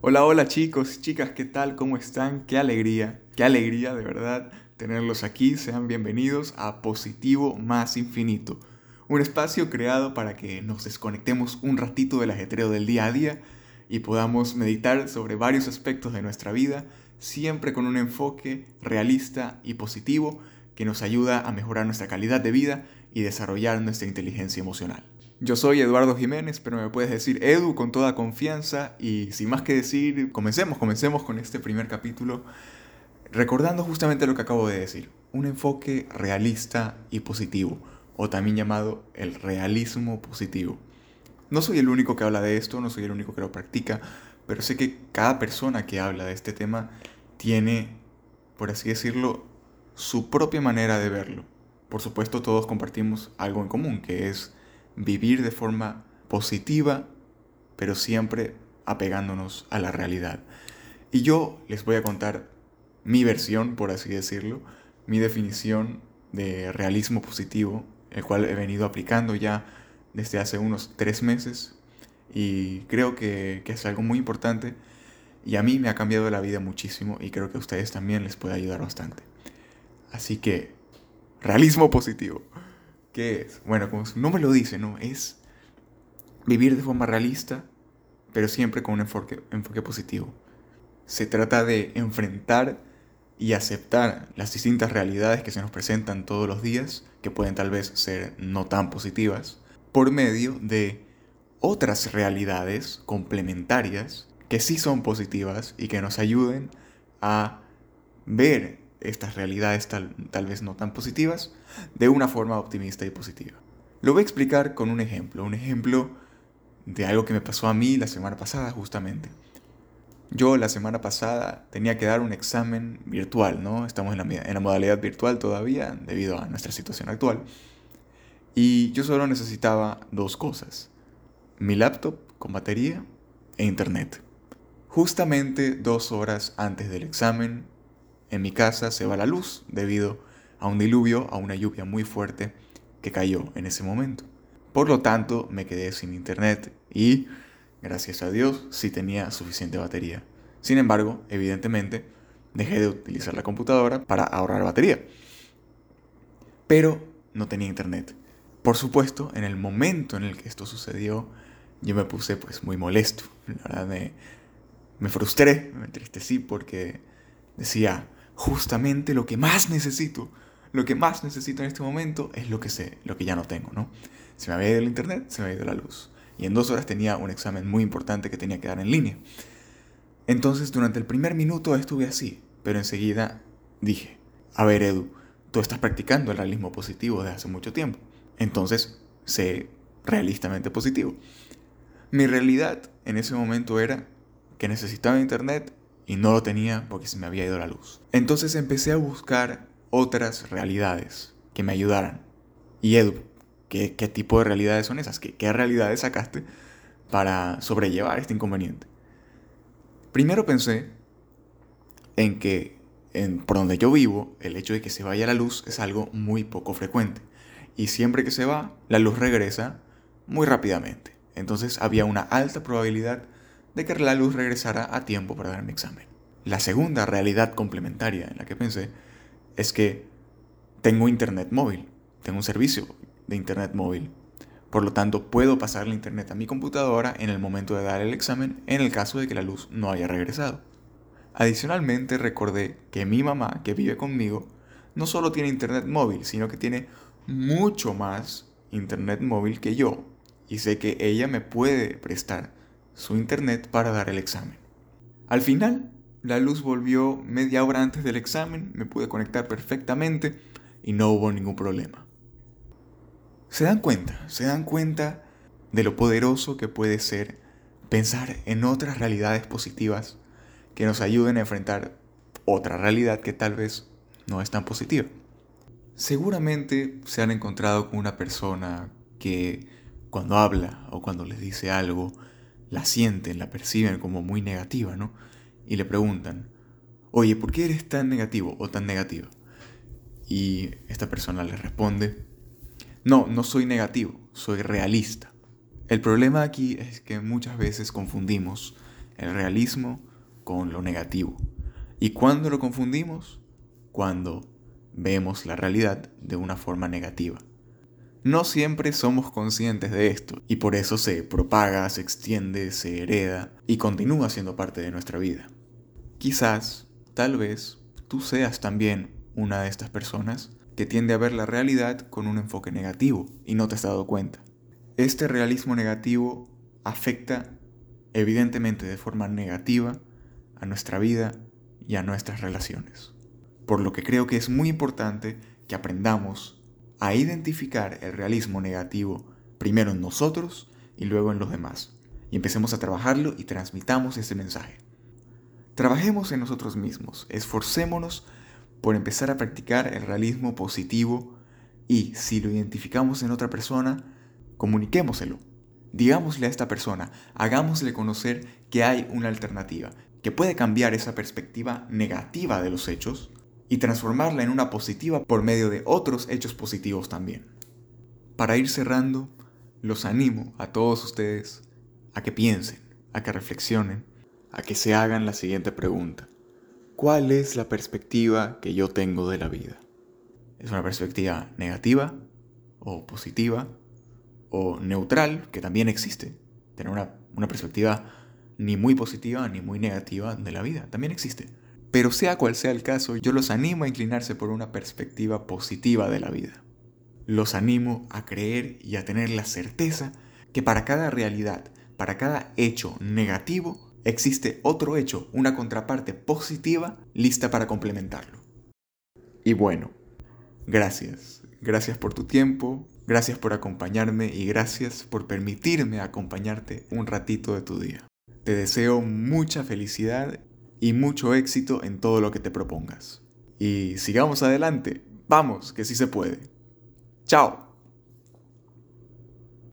Hola, hola chicos, chicas, ¿qué tal? ¿Cómo están? Qué alegría, qué alegría de verdad tenerlos aquí. Sean bienvenidos a Positivo Más Infinito, un espacio creado para que nos desconectemos un ratito del ajetreo del día a día y podamos meditar sobre varios aspectos de nuestra vida, siempre con un enfoque realista y positivo que nos ayuda a mejorar nuestra calidad de vida y desarrollar nuestra inteligencia emocional. Yo soy Eduardo Jiménez, pero me puedes decir Edu con toda confianza y sin más que decir, comencemos, comencemos con este primer capítulo recordando justamente lo que acabo de decir, un enfoque realista y positivo, o también llamado el realismo positivo. No soy el único que habla de esto, no soy el único que lo practica, pero sé que cada persona que habla de este tema tiene, por así decirlo, su propia manera de verlo. Por supuesto, todos compartimos algo en común, que es vivir de forma positiva, pero siempre apegándonos a la realidad. Y yo les voy a contar mi versión, por así decirlo, mi definición de realismo positivo, el cual he venido aplicando ya desde hace unos tres meses y creo que, es algo muy importante y a mí me ha cambiado la vida muchísimo y creo que a ustedes también les puede ayudar bastante. Así que, realismo positivo. ¿Qué es? Bueno, como su nombre lo dice, ¿no? Es vivir de forma realista, pero siempre con un enfoque, enfoque positivo. Se trata de enfrentar y aceptar las distintas realidades que se nos presentan todos los días, que pueden tal vez ser no tan positivas, por medio de otras realidades complementarias que sí son positivas y que nos ayuden a ver estas realidades tal, tal vez no tan positivas de una forma optimista y positiva. Lo voy a explicar con un ejemplo, un ejemplo de algo que me pasó a mí la semana pasada justamente. Yo la semana pasada tenía que dar un examen virtual, ¿no? Estamos en la, en la modalidad virtual todavía debido a nuestra situación actual. Y yo solo necesitaba dos cosas. Mi laptop con batería e internet. Justamente dos horas antes del examen, en mi casa se va la luz debido a un diluvio, a una lluvia muy fuerte que cayó en ese momento. Por lo tanto, me quedé sin internet y, gracias a Dios, sí tenía suficiente batería. Sin embargo, evidentemente, dejé de utilizar la computadora para ahorrar batería. Pero no tenía internet. Por supuesto, en el momento en el que esto sucedió, yo me puse pues muy molesto. La verdad me, me frustré, me entristecí porque decía, justamente lo que más necesito, lo que más necesito en este momento es lo que sé, lo que ya no tengo, ¿no? Se me había ido el internet, se me había ido la luz. Y en dos horas tenía un examen muy importante que tenía que dar en línea. Entonces durante el primer minuto estuve así, pero enseguida dije, a ver Edu, tú estás practicando el realismo positivo desde hace mucho tiempo. Entonces, sé realistamente positivo. Mi realidad en ese momento era que necesitaba internet y no lo tenía porque se me había ido la luz. Entonces empecé a buscar otras realidades que me ayudaran. Y Edu, ¿qué, tipo de realidades son esas? ¿Qué, ¿Qué realidades sacaste para sobrellevar este inconveniente? Primero pensé en que en, por donde yo vivo, el hecho de que se vaya la luz es algo muy poco frecuente. Y siempre que se va, la luz regresa muy rápidamente. Entonces había una alta probabilidad de que la luz regresara a tiempo para dar mi examen. La segunda realidad complementaria en la que pensé es que tengo internet móvil, tengo un servicio de internet móvil. Por lo tanto, puedo pasarle internet a mi computadora en el momento de dar el examen en el caso de que la luz no haya regresado. Adicionalmente, recordé que mi mamá, que vive conmigo, no solo tiene internet móvil, sino que tiene mucho más internet móvil que yo. Y sé que ella me puede prestar su internet para dar el examen. Al final, la luz volvió media hora antes del examen, me pude conectar perfectamente y no hubo ningún problema. ¿Se dan cuenta? ¿Se dan cuenta de lo poderoso que puede ser pensar en otras realidades positivas que nos ayuden a enfrentar otra realidad que tal vez no es tan positiva? Seguramente se han encontrado con una persona que cuando habla o cuando les dice algo la sienten, la perciben como muy negativa, ¿no? Y le preguntan, oye, ¿por qué eres tan negativo o tan negativa? Y esta persona le responde, no, no soy negativo, soy realista. El problema aquí es que muchas veces confundimos el realismo con lo negativo. ¿Y cuándo lo confundimos? Cuando vemos la realidad de una forma negativa. No siempre somos conscientes de esto y por eso se propaga, se extiende, se hereda y continúa siendo parte de nuestra vida. Quizás, tal vez, tú seas también una de estas personas que tiende a ver la realidad con un enfoque negativo y no te has dado cuenta. Este realismo negativo afecta evidentemente de forma negativa a nuestra vida y a nuestras relaciones. Por lo que creo que es muy importante que aprendamos a identificar el realismo negativo primero en nosotros y luego en los demás. Y empecemos a trabajarlo y transmitamos ese mensaje. Trabajemos en nosotros mismos, esforcémonos por empezar a practicar el realismo positivo y si lo identificamos en otra persona, comuniquémoselo. Digámosle a esta persona, hagámosle conocer que hay una alternativa, que puede cambiar esa perspectiva negativa de los hechos y transformarla en una positiva por medio de otros hechos positivos también. Para ir cerrando, los animo a todos ustedes a que piensen, a que reflexionen, a que se hagan la siguiente pregunta. ¿Cuál es la perspectiva que yo tengo de la vida? ¿Es una perspectiva negativa o positiva o neutral, que también existe? Tener una, una perspectiva ni muy positiva ni muy negativa de la vida, también existe. Pero sea cual sea el caso, yo los animo a inclinarse por una perspectiva positiva de la vida. Los animo a creer y a tener la certeza que para cada realidad, para cada hecho negativo, existe otro hecho, una contraparte positiva lista para complementarlo. Y bueno, gracias. Gracias por tu tiempo, gracias por acompañarme y gracias por permitirme acompañarte un ratito de tu día. Te deseo mucha felicidad y mucho éxito en todo lo que te propongas. Y sigamos adelante. Vamos, que sí se puede. Chao.